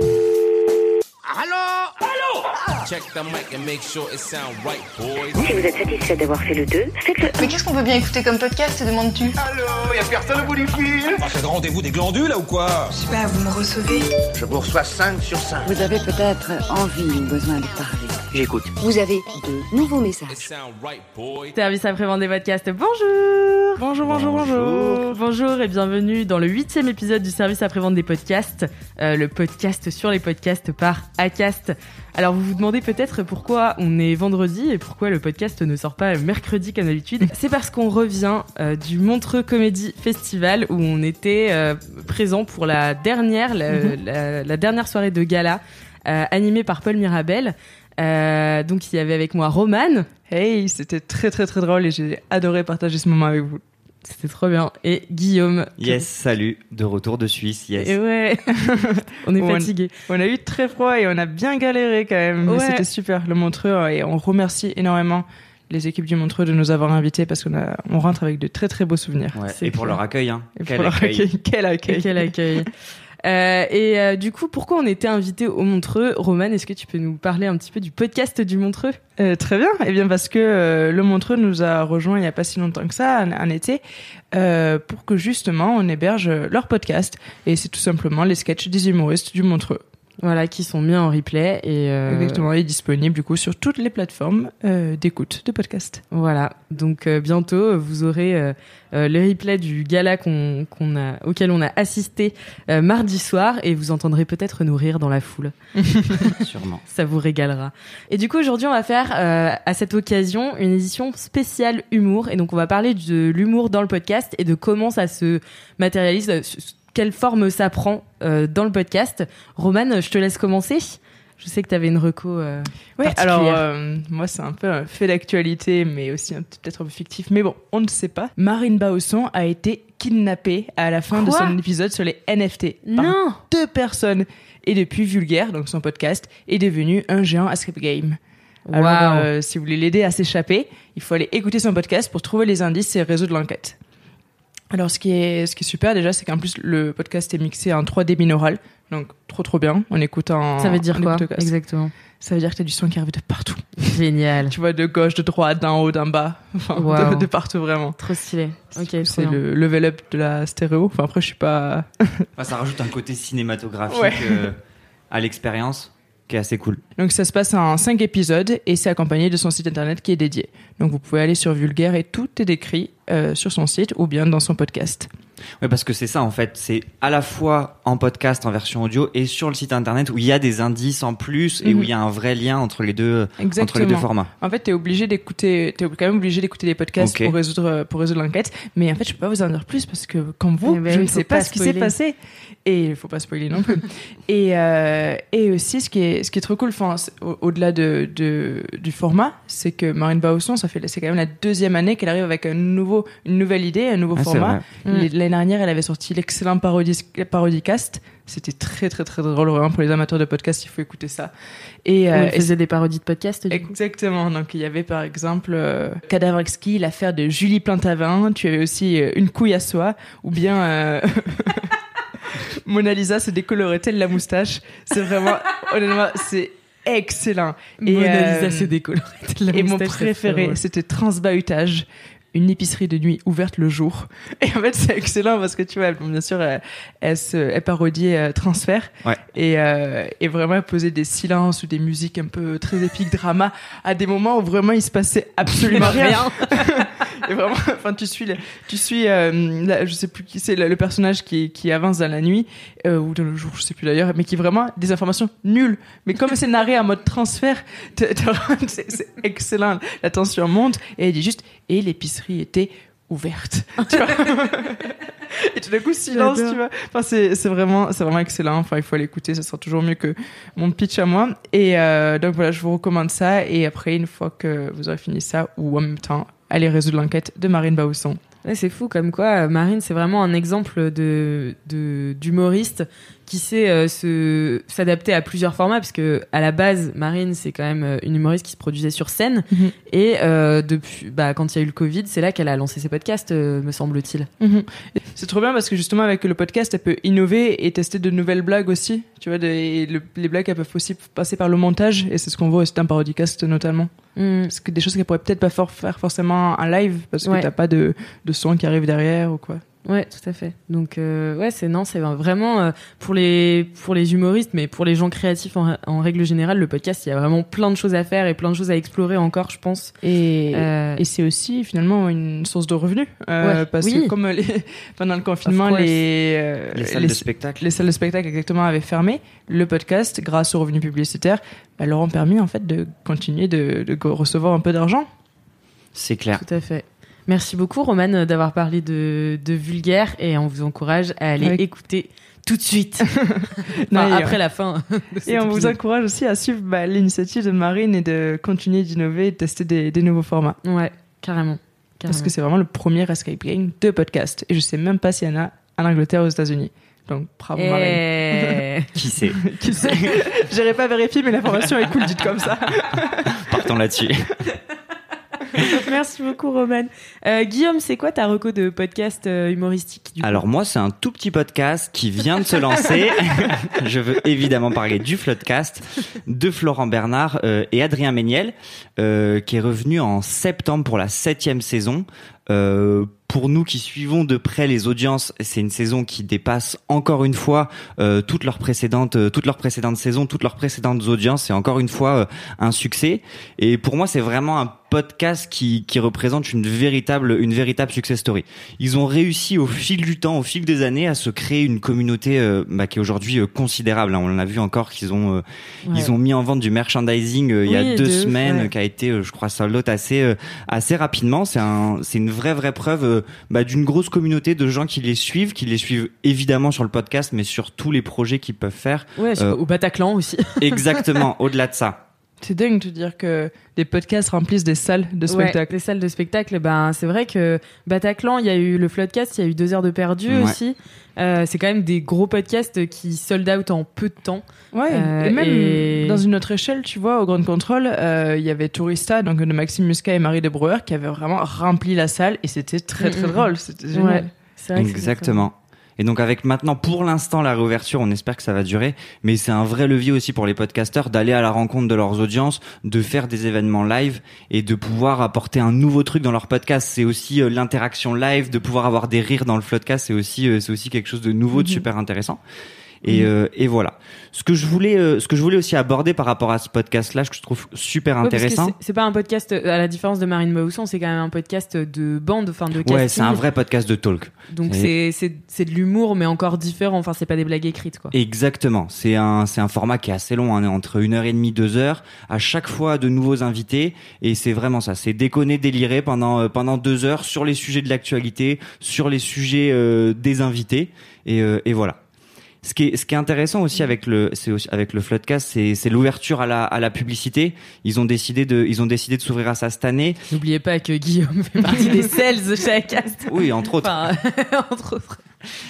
Allô? Allô? Check the mic and make sure it sound right, boys. Si vous êtes satisfait d'avoir fait le 2, faites-le Mais qu'est-ce qu'on peut bien écouter comme podcast, te demandes-tu Allô Y'a personne au bout du fil. Ah, c'est rendez-vous des glandules là ou quoi? Je sais pas, vous me recevez. Je vous reçois 5 sur 5. Vous avez peut-être envie ou besoin de parler. J'écoute. Vous avez de nouveaux messages. Service après-vente des podcasts, bonjour Bonjour, bonjour, bonjour Bonjour et bienvenue dans le huitième épisode du service après-vente des podcasts, euh, le podcast sur les podcasts par Acast. Alors vous vous demandez peut-être pourquoi on est vendredi et pourquoi le podcast ne sort pas mercredi comme d'habitude. C'est parce qu'on revient euh, du Montreux Comedy Festival où on était euh, présent pour la dernière, la, la- la dernière soirée de gala euh, animée par Paul Mirabel. Euh, donc il y avait avec moi Romane. Hey, c'était très très très drôle et j'ai adoré partager ce moment avec vous. C'était trop bien. Et Guillaume. Yes, salut, de retour de Suisse, yes. Et ouais, on est On- fatigué. On a eu très froid et on a bien galéré quand même. mais Ouais. C'était super, le Montreux, et on remercie énormément les équipes du Montreux de nous avoir invités parce qu'on a, on rentre avec de très très beaux souvenirs. Ouais, c'est et pour clair. leur accueil, hein. Et Quel pour leur accueil. accueil, quel accueil. Et quel accueil. Euh, et euh, du coup, pourquoi on était invité au Montreux? Roman, est-ce que tu peux nous parler un petit peu du podcast du Montreux? Euh, très bien. Eh bien, parce que euh, le Montreux nous a rejoint il n'y a pas si longtemps que ça, un, un été, euh, pour que justement on héberge leur podcast. Et c'est tout simplement les sketchs des humoristes du Montreux. Voilà, qui sont mis en replay et euh, Exactement. Et disponible du coup sur toutes les plateformes euh, d'écoute de podcast. Voilà, donc euh, bientôt vous aurez euh, euh, le replay du gala qu'on, qu'on a, auquel on a assisté euh, mardi soir et vous entendrez peut-être nous rire dans la foule. Sûrement. Ça vous régalera. Et du coup, aujourd'hui, on va faire euh, à cette occasion une édition spéciale humour. Et donc, on va parler de l'humour dans le podcast et de comment ça se matérialise, euh, quelle forme ça prend euh, dans le podcast. Romane, je te laisse commencer. Je sais que tu avais une reco. euh, Ouais, particulière. alors euh, moi c'est un peu un fait d'actualité, mais aussi peut-être un peu fictif. Mais bon, on ne sait pas. Marine Bausson a été kidnappée à la fin de son épisode sur les NFT par Non deux personnes. Et depuis, Vulgaire, donc son podcast, est devenu un géant escape game. Alors, Waouh. euh, si vous voulez l'aider à s'échapper, il faut aller écouter son podcast pour trouver les indices et résoudre l'enquête. Alors, ce qui est, ce qui est super déjà, c'est qu'en plus, le podcast est mixé en 3D binaural. Donc, trop trop bien. On écoute en. Ça veut dire quoi. Exactement. Ça veut dire que t'as du son qui arrive de partout. Génial. Tu vois, de gauche, de droite, d'en haut, d'en bas. Enfin, Wow. de, de partout vraiment. Trop stylé. Ok, C'est le level up de la stéréo. Enfin, après, je suis pas. Enfin, ça rajoute un côté cinématographique Ouais. euh, à l'expérience qui assez cool. Donc ça se passe en 5 épisodes et c'est accompagné de son site internet qui est dédié. Donc vous pouvez aller sur Vulgaire et tout est décrit euh, sur son site ou bien dans son podcast. Ouais, parce que c'est ça en fait, c'est à la fois en podcast, en version audio et sur le site internet où il y a des indices en plus et où Mhm. il y a un vrai lien entre les deux, entre les deux Exactement. formats. En fait, t'es obligé d'écouter, t'es quand même obligé d'écouter les podcasts pour résoudre pour résoudre l'enquête. Mais en fait, je peux pas vous en dire plus parce que comme vous, Eh ben je oui, ne sais pas, pas ce qui s'est spoiler. passé et il faut pas spoiler non plus. et euh, et aussi, ce qui est ce qui est trop cool, enfin, c'est- au- au-delà de, de du format, c'est que Marine Bausson, ça fait c'est quand même la deuxième année qu'elle arrive avec un nouveau une nouvelle idée, un nouveau Ah, format. L'année dernière, elle avait sorti l'excellent parodie parodicast. C'était très très très drôle vraiment pour les amateurs de podcast. Il faut écouter ça. Et, euh, elle et faisait des parodies de du coup. Exactement. Donc il y avait par exemple euh, Cadavre exquis, l'affaire de Julie Plantavin. Tu avais aussi euh, Une couille à soi, ou bien euh, Mona Lisa se décolorait-elle la moustache? C'est vraiment, honnêtement, c'est excellent. Et, Mona euh, Lisa de la Et mon préféré, c'était Transbahutage. Une épicerie de nuit ouverte le jour. Et en fait, c'est excellent parce que tu vois, bien sûr, elle, elle, se, elle parodiait euh, Transfert. Ouais. Et, euh, et vraiment, elle posait des silences ou des musiques un peu très épiques, drama, à des moments où vraiment il se passait absolument rien. et vraiment, enfin, tu suis, le- tu suis, euh, je sais plus qui c'est, le, personnage qui, qui avance dans la nuit, euh, ou dans le jour, je sais plus d'ailleurs, mais qui vraiment des informations nulles. Mais comme c'est narré en mode transfert, c'est excellent. La tension monte et elle dit juste, et l'épicerie était ouverte. tu vois et tout d'un coup silence, tu vois. Enfin, c'est c'est vraiment c'est vraiment excellent. Enfin, il faut l'écouter, ça sera toujours mieux que mon pitch à moi. Et euh, donc voilà, je vous recommande ça. Et après, une fois que vous aurez fini ça, ou en même temps, allez résoudre l'enquête de Marine Bausson. Ouais, c'est fou comme quoi euh, Marine c'est vraiment un exemple de de- d'humoriste qui sait euh, se s'adapter à plusieurs formats parce que à la base Marine c'est quand même euh, une humoriste qui se produisait sur scène Mhm. et euh, depuis bah quand il y a eu le Covid c'est là qu'elle a lancé ses podcasts euh, me semble-t-il. C'est trop bien parce que justement avec le podcast, elle peut innover et tester de nouvelles blagues aussi. Tu vois, des- le- les blagues elles peuvent aussi passer par le montage et c'est ce qu'on voit aussi dans Parodicast notamment. Mm. Parce que des choses qu'elle pourrait peut-être pas for- faire forcément en live parce que Ouais. t'as pas de, de son qui arrive derrière ou quoi. Ouais, tout à fait. Donc euh, ouais, c'est non, c'est vraiment euh, pour les pour les humoristes, mais pour les gens créatifs en, en règle générale, le podcast, il y a vraiment plein de choses à faire et plein de choses à explorer encore, je pense. Et, Euh, et c'est aussi finalement une source de revenus euh, Ouais, parce oui. que comme les, pendant le confinement les, euh, Les salles de spectacle. les salles de spectacle exactement avaient fermé, le podcast grâce aux revenus publicitaires bah, leur ont permis en fait de continuer de, de recevoir un peu d'argent. C'est clair. Tout à fait. Merci beaucoup, Romane, d'avoir parlé de, de vulgaire et on vous encourage à aller écouter tout de suite. Non, Enfin, et, après la fin. de cet Et on vous encourage aussi à suivre bah, l'initiative de Marine et de continuer d'innover et de tester des, des nouveaux formats. Ouais, carrément. Parce que c'est vraiment le premier escape game de podcast. Et je sais même pas s'il y en a en Angleterre ou aux États-Unis. Donc bravo Marine. Et... Qui sait Qui sait? J'irai pas vérifier, mais l'information est cool, dite comme ça. Partons là-dessus. Merci beaucoup, Romane. Euh, Guillaume, c'est quoi ta reco de podcast euh, humoristique du Alors moi, c'est un tout petit podcast qui vient de se lancer. Je veux évidemment parler du Floodcast, de Florent Bernard euh, et Adrien Méniel, euh, qui est revenu en septembre pour la septième saison. Euh, pour nous qui suivons de près les audiences, c'est une saison qui dépasse encore une fois euh, toutes leurs précédentes, euh, toutes leurs précédentes saisons, toutes leurs précédentes audiences. C'est encore une fois euh, un succès. Et pour moi, c'est vraiment un podcast qui, qui représente une véritable, une véritable success story. Ils ont réussi au fil du temps, au fil des années, à se créer une communauté euh, bah, qui est aujourd'hui euh, considérable. hein. On l'a vu encore qu'ils ont, euh, Ouais. ils ont mis en vente du merchandising il y a deux semaines, ouais. qui a été, je crois, sold out assez, assez rapidement. C'est un, c'est une vraie, vraie preuve bah, d'une grosse communauté de gens qui les suivent, qui les suivent évidemment sur le podcast, mais sur tous les projets qu'ils peuvent faire. Ouais, au Bataclan aussi. Exactement. Au-delà de ça. C'est dingue de dire que des podcasts remplissent des salles de Ouais, spectacle. les salles de spectacle, ben c'est vrai que Bataclan, il y a eu le Floodcast, il y a eu deux heures de perdu Ouais. aussi. Euh, c'est quand même des gros podcasts qui sold out en peu de temps. Ouais, Euh, et même et- dans une autre échelle, tu vois, au Grand Contrôle, euh, il y avait Tourista, donc de Maxime Muscat et Marie de Brouwer, qui avaient vraiment rempli la salle et c'était très très Mm, mm. drôle. C'était génial. Ouais, c'est vrai que c'est Exactement. Et donc avec maintenant, pour l'instant, la réouverture, on espère que ça va durer, mais c'est un vrai levier aussi pour les podcasteurs d'aller à la rencontre de leurs audiences, de faire des événements live et de pouvoir apporter un nouveau truc dans leur podcast. C'est aussi euh, l'interaction live, de pouvoir avoir des rires dans le floodcast, c'est aussi euh, c'est aussi quelque chose de nouveau, de Mhm. super intéressant. Et, euh, et voilà. Ce que je voulais, euh, ce que je voulais aussi aborder par rapport à ce podcast-là, que je trouve super Ouais, intéressant. c'est- pas un podcast, euh, à la différence de Marine Mausson, c'est quand même un podcast de bande, enfin de casting. Ouais, c'est un vrai podcast de talk. Donc c'est c'est c'est de l'humour, mais encore différent. Enfin, c'est pas des blagues écrites, quoi. Exactement. C'est un, c'est un format qui est assez long, hein, entre une heure et demie, deux heures. À chaque fois, de nouveaux invités. Et c'est vraiment ça. C'est déconner, délirer pendant, euh, pendant deux heures sur les sujets de l'actualité, sur les sujets euh, des invités. Et, euh, et voilà. Ce qui est, ce qui est intéressant aussi avec le, c'est aussi avec le Floodcast, c'est, c'est l'ouverture à la, à la publicité. Ils ont décidé de, ils ont décidé de s'ouvrir à ça cette année. N'oubliez pas que Guillaume fait partie des sales chez Acast. Oui, entre autres. Enfin, entre autres.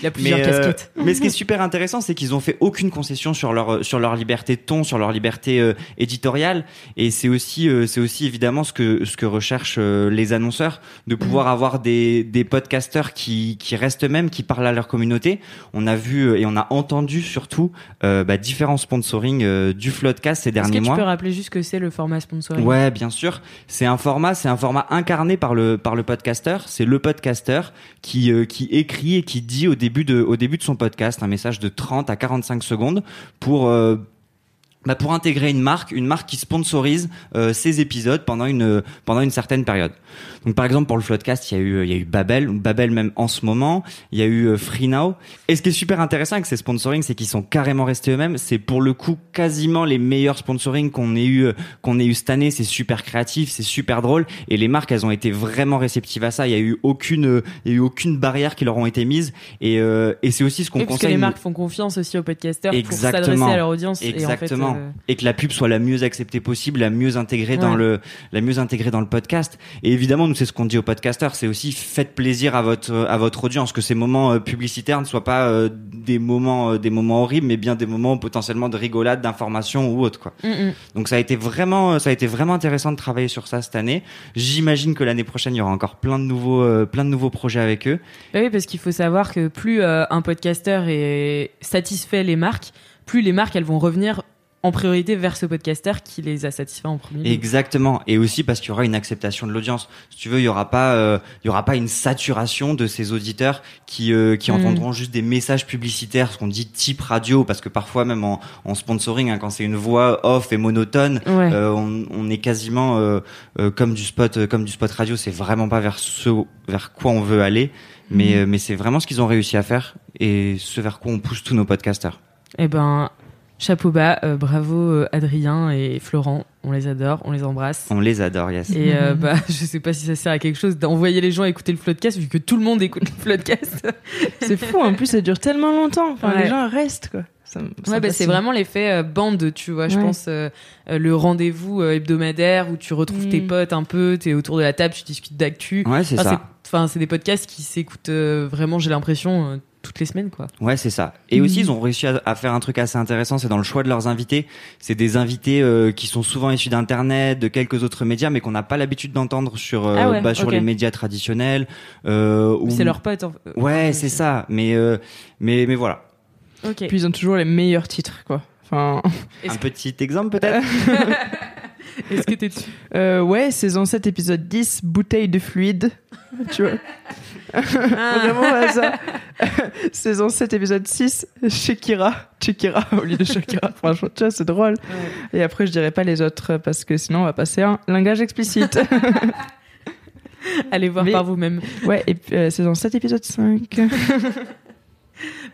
Il a plusieurs mais, euh, casquettes. mais ce qui est super intéressant, c'est qu'ils ont fait aucune concession sur leur sur leur liberté de ton, sur leur liberté euh, éditoriale, et c'est aussi euh, c'est aussi évidemment ce que ce que recherchent euh, les annonceurs, de pouvoir avoir des des podcasteurs qui qui restent eux-mêmes, qui parlent à leur communauté. On a vu euh, et on a entendu surtout euh, bah, différents sponsoring euh, du Floodcast ces Est-ce derniers que tu mois. peux rappeler juste que c'est le format sponsoring? Ouais, bien sûr. C'est un format, c'est un format incarné par le par le podcasteur. C'est le podcasteur qui euh, qui écrit et qui dit au début de au début de son podcast un message de 30 à 45 secondes pour euh, bah, pour intégrer une marque, une marque qui sponsorise euh, ces épisodes pendant une pendant une certaine période. Donc par exemple pour le Floodcast, il y a eu il y a eu Babel, Babel même en ce moment, il y a eu euh, Free Now. Et ce qui est super intéressant avec ces sponsoring, c'est qu'ils sont carrément restés eux-mêmes. C'est pour le coup quasiment les meilleurs sponsoring qu'on ait eu euh, qu'on ait eu cette année. C'est super créatif, c'est super drôle et les marques elles ont été vraiment réceptives à ça. Il y a eu aucune euh, il y a eu aucune barrière qui leur ont été mises et euh, et c'est aussi ce qu'on Oui, parce que conseille. les marques font confiance aussi aux podcasteurs pour s'adresser à leur audience. Exactement. Et, en fait, euh, Et que la pub soit la mieux acceptée possible, la mieux intégrée dans le, la mieux intégrée dans le podcast. Et évidemment, nous, c'est ce qu'on dit aux podcasteurs, c'est aussi faites plaisir à votre, à votre audience, que ces moments euh, publicitaires ne soient pas euh, des moments, euh, des moments horribles, mais bien des moments potentiellement de rigolade, d'information ou autre, quoi. mm, mm. Donc ça a été vraiment, ça a été vraiment intéressant de travailler sur ça cette année. J'imagine que l'année prochaine, il y aura encore plein de nouveaux, plein de nouveaux projets avec eux. Bah oui, parce qu'il faut savoir que plus un podcasteur est satisfait les marques, plus les marques elles vont revenir en priorité vers ce podcasteur qui les a satisfaits en premier lieu. Exactement. Et aussi parce qu'il y aura une acceptation de l'audience. Si tu veux, il y aura pas, euh, il y aura pas une saturation de ces auditeurs qui euh, qui Mm. entendront juste des messages publicitaires, ce qu'on dit type radio, parce que parfois même en, en sponsoring, hein, quand c'est une voix off et monotone, Ouais. euh, on, on est quasiment comme du spot, comme du spot radio. C'est vraiment pas vers ce vers quoi on veut aller, mais Mm. mais c'est vraiment ce qu'ils ont réussi à faire et ce vers quoi on pousse tous nos podcasters. Eh ben, chapeau bas, euh, bravo euh, Adrien et Florent, on les adore, on les embrasse. On les adore, yes. Et euh, bah, je sais pas si ça sert à quelque chose d'envoyer les gens écouter le floodcast vu que tout le monde écoute le floodcast. C'est fou, en plus ça dure tellement longtemps. Enfin, Ouais. les gens restent quoi. Ça me- ça Ouais, bah, c'est vraiment l'effet euh, bande, tu vois. Je pense euh, le rendez-vous euh, hebdomadaire où tu retrouves Mm. tes potes un peu, t'es autour de la table, tu discutes d'actu. Ouais, c'est Enfin, ça. Enfin, c'est des podcasts qui s'écoutent euh, vraiment, j'ai l'impression, euh, toutes les semaines, quoi. Ouais, c'est ça. Et aussi, ils ont réussi à, à faire un truc assez intéressant, c'est dans le choix de leurs invités. C'est des invités euh, qui sont souvent issus d'Internet, de quelques autres médias, mais qu'on n'a pas l'habitude d'entendre sur euh, Ah ouais, bah, sur les médias traditionnels. Euh, ou- C'est leur pote. en- Ouais, c'est ça. Mais euh, mais mais voilà. Ok. Puis ils ont toujours les meilleurs titres quoi. Enfin, Un petit exemple peut-être? Est-ce que t'es dessus euh, ouais, saison 7, épisode 10, bouteille de fluide. tu vois Ah. Vraiment ouais, ça. saison 7, épisode 6, Shakira. Shakira au lieu de Shakira. Franchement, tu vois, c'est drôle. Et après, je dirais pas les autres parce que sinon, on va passer à un langage explicite. Allez voir Mais- par vous-même. ouais, et euh, saison 7, épisode 5.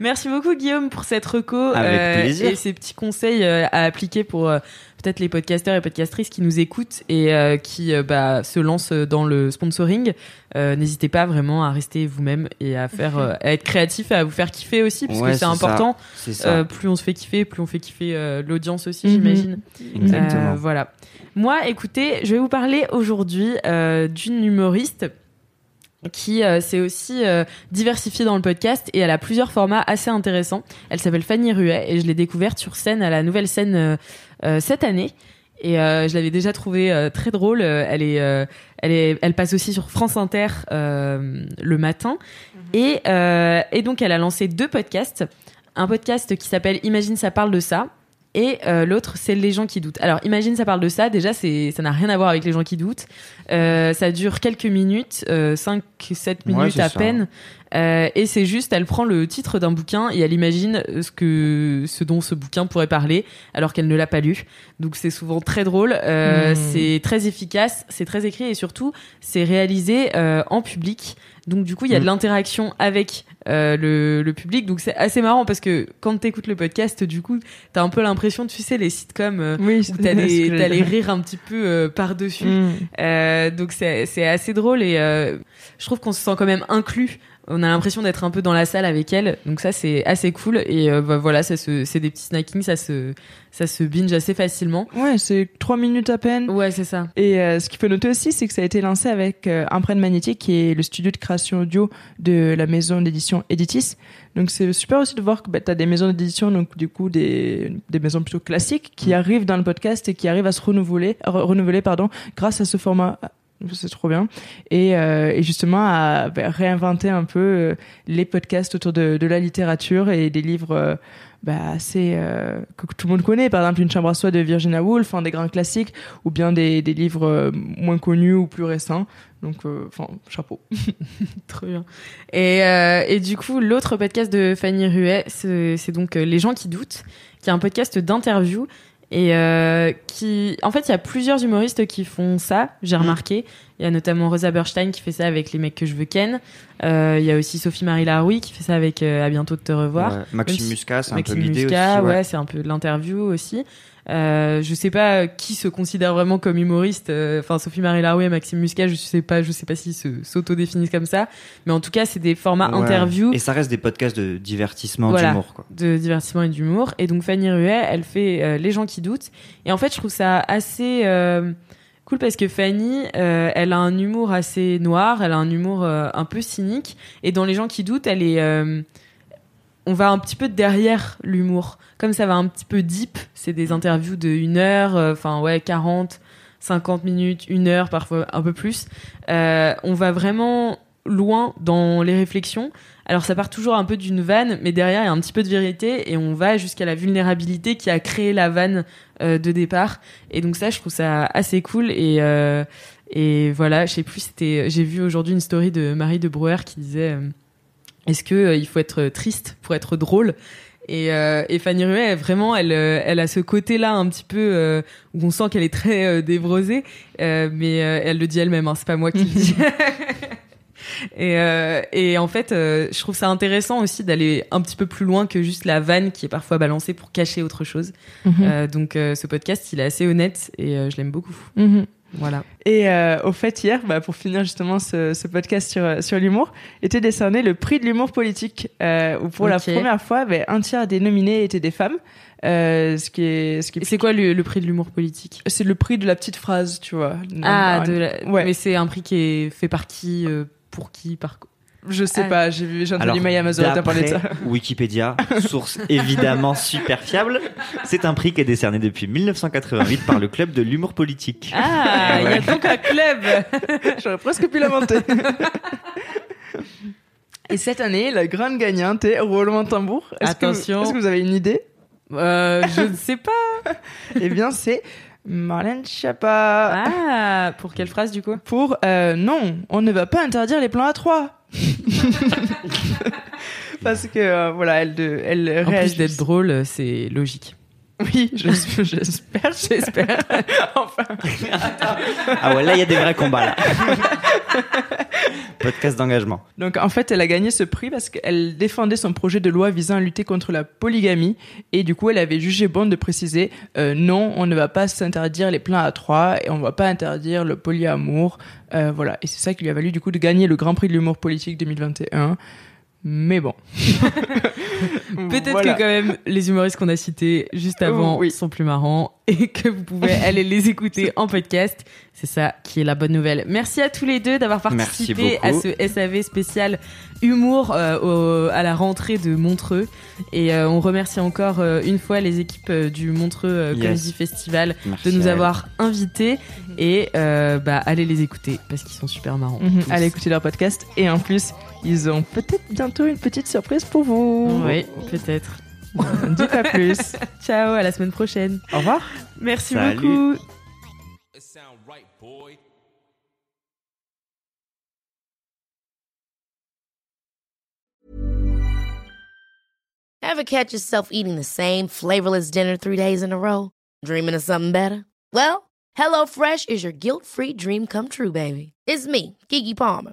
Merci beaucoup Guillaume pour cette reco Avec plaisir. et ces petits conseils euh, à appliquer pour euh, peut-être les podcasteurs et podcastrices qui nous écoutent et euh, qui euh, bah, se lancent dans le sponsoring. Euh, N'hésitez pas vraiment à rester vous-même et à faire, euh, à être créatif et à vous faire kiffer aussi parce Ouais, que c'est important. Ça. Euh, plus on se fait kiffer, plus on fait kiffer euh, l'audience aussi, Mhm. j'imagine. Exactement. Euh, voilà. Moi, écoutez, je vais vous parler aujourd'hui euh, d'une humoriste qui euh, s'est aussi euh, diversifiée dans le podcast et elle a plusieurs formats assez intéressants. Elle s'appelle Fanny Ruet et je l'ai découverte sur scène à la nouvelle scène euh, euh, cette année. Et euh, je l'avais déjà trouvée très drôle. Elle est, elle est, elle passe aussi sur France Inter le matin. Et, euh, et donc elle a lancé deux podcasts. Un podcast qui s'appelle Imagine ça parle de ça et euh, l'autre c'est les gens qui doutent. Alors imagine ça parle de ça. Déjà c'est ça n'a rien à voir avec les gens qui doutent. Euh, ça dure quelques minutes, 5 7 Ouais, minutes c'est à ça. peine. Euh, et c'est juste, elle prend le titre d'un bouquin et elle imagine ce que, ce dont ce bouquin pourrait parler, alors qu'elle ne l'a pas lu. Donc c'est souvent très drôle, euh, Hmm. c'est très efficace, c'est très écrit et surtout c'est réalisé euh, en public. Donc du coup il y a de Mm. l'interaction avec euh, le, le public. Donc c'est assez marrant parce que quand t'écoutes le podcast, du coup t'as un peu l'impression, tu sais, les sitcoms. euh, Oui, où t'as les, t'as les rires un petit peu euh, par-dessus. Mm. Euh, donc c'est c'est assez drôle et euh, je trouve qu'on se sent quand même inclus. On a l'impression d'être un peu dans la salle avec elle, donc ça c'est assez cool et euh, bah, voilà, ça se, c'est des petits snackings, ça se, ça se binge assez facilement. Ouais, c'est 3 minutes à peine. Ouais, c'est ça. Et euh, ce qu'il faut noter aussi, c'est que ça a été lancé avec euh, Empreinte Magnétique, qui est le studio de création audio de la maison d'édition Editis. Donc c'est super aussi de voir que bah, tu as des maisons d'édition, donc du coup des, des maisons plutôt classiques, qui arrivent dans le podcast et qui arrivent à se renouveler, re- renouveler pardon, grâce à ce format. C'est trop bien. Et, euh, et justement à réinventer un peu euh, les podcasts autour de, la littérature et des livres euh, bah, assez que tout le monde connaît. Par exemple, Une chambre à soi de Virginia Woolf, des grands classiques, ou bien des, livres moins connus ou plus récents. Donc, enfin, chapeau. Trop bien. Et, du coup, l'autre podcast de Fanny Ruet, c'est donc Les gens qui doutent, qui est un podcast d'interview. Et euh, qui, en fait, il y a plusieurs humoristes qui font ça. J'ai Mm. remarqué. Il y a notamment Rosa Berstein qui fait ça avec les mecs que je veux ken. Euh, Il y a aussi Sophie Marie Laroui qui fait ça avec euh, À bientôt de te revoir. Ouais. Maxime si- Muscat, c'est un peu l'idée aussi. ouais, c'est un peu de l'interview aussi. Euh, je sais pas qui se considère vraiment comme humoriste. euh, Enfin, Sophie Marie Laroui et Maxime Muscat, je sais pas, je sais pas s'ils se- s'auto-définissent comme ça. Mais en tout cas, c'est des formats Ouais. interview Et ça reste des podcasts de divertissement, Voilà. d'humour, quoi. de divertissement et d'humour. Et donc Fanny Ruet, elle fait euh, Les gens qui doutent. Et en fait, je trouve ça assez cool parce que Fanny, euh, elle a un humour assez noir, elle a un humour euh, un peu cynique. Et dans Les gens qui doutent, elle est... euh, on va un petit peu derrière l'humour. Comme ça va un petit peu deep, c'est des interviews de une heure, euh, enfin ouais, 40, 50 minutes, une heure, parfois un peu plus. Euh, on va vraiment loin dans les réflexions. Alors ça part toujours un peu d'une vanne, mais derrière il y a un petit peu de vérité et on va jusqu'à la vulnérabilité qui a créé la vanne euh, de départ. Et donc ça, je trouve ça assez cool et voilà, je sais plus, c'était, j'ai vu aujourd'hui une story de Marie de Brouwer qui disait est-ce que euh, il faut être triste pour être drôle? Et, euh, et Fanny Ruet, vraiment, elle, euh, elle a ce côté-là un petit peu euh, où on sent qu'elle est très euh, dévrosée, euh, mais euh, elle le dit elle-même, hein, c'est pas moi qui le dis. et, euh, et en fait, euh, je trouve ça intéressant aussi d'aller un petit peu plus loin que juste la vanne qui est parfois balancée pour cacher autre chose. Mhm. Euh, donc euh, ce podcast, il est assez honnête et euh, je l'aime beaucoup. Mhm. Voilà. Et euh, au fait, hier, bah, pour finir justement ce, ce podcast sur, euh, sur l'humour, était décerné le prix de l'humour politique, euh, où pour la première fois, bah, un tiers des nominés étaient des femmes. Euh, ce qui est, ce qui c'est quoi le, le prix de l'humour politique? C'est le prix de la petite phrase, tu vois. Ah, de la- ouais. mais c'est un prix qui est fait par qui, euh, pour qui, par quoi Je sais Ah. pas, j'ai entendu Alors, Maya Mazoretta parler de ça. Wikipédia, source évidemment super fiable, c'est un prix qui est décerné depuis 1988 par le club de l'humour politique. Ah, il y a donc un club J'aurais presque pu l'inventer. Et cette année, la grande gagnante est roulement de tambour. Que- Attention. Est-ce que vous avez une idée? Euh, Je ne sais pas. Eh bien, c'est Marlène Schiappa. Ah, pour quelle phrase du coup? Pour euh, non, on ne va pas interdire les plans à 3 Parce que euh, voilà, elle, de, elle En plus d'être drôle, c'est logique. Oui, je- j'espère, j'espère. enfin, Ah ouais, là il y a des vrais combats là. Podcast d'engagement. donc en fait, elle a gagné ce prix parce qu'elle défendait son projet de loi visant à lutter contre la polygamie et du coup, elle avait jugé bon de préciser euh, non, on ne va pas s'interdire les plans à 3 et on va pas interdire le polyamour. Euh, voilà, et c'est ça qui lui a valu du coup de gagner le Grand Prix de l'humour politique 2021. Mais bon. Peut-être Voilà. que quand même les humoristes qu'on a cités juste avant Oui. sont plus marrants et que vous pouvez aller les écouter en podcast. C'est ça qui est la bonne nouvelle. Merci à tous les deux d'avoir participé à ce SAV spécial humour euh, au- à la rentrée de Montreux. Et euh, on remercie encore euh, une fois les équipes euh, du Montreux euh, Yes. Comedy Festival Merci de nous avoir invités et euh, bah allez les écouter parce qu'ils sont super marrants. Mhm, tous. Allez écouter leur podcast et en plus, ils ont peut-être bientôt une petite surprise pour vous. Oui, peut-être. Dit pas plus. Ciao, à la semaine prochaine. Au revoir. Merci Salut. beaucoup. Ever catch yourself eating the same flavorless dinner three days in a row? Dreaming of something better? Well, HelloFresh is your guilt-free dream come true, baby. It's me, Kiki Palmer.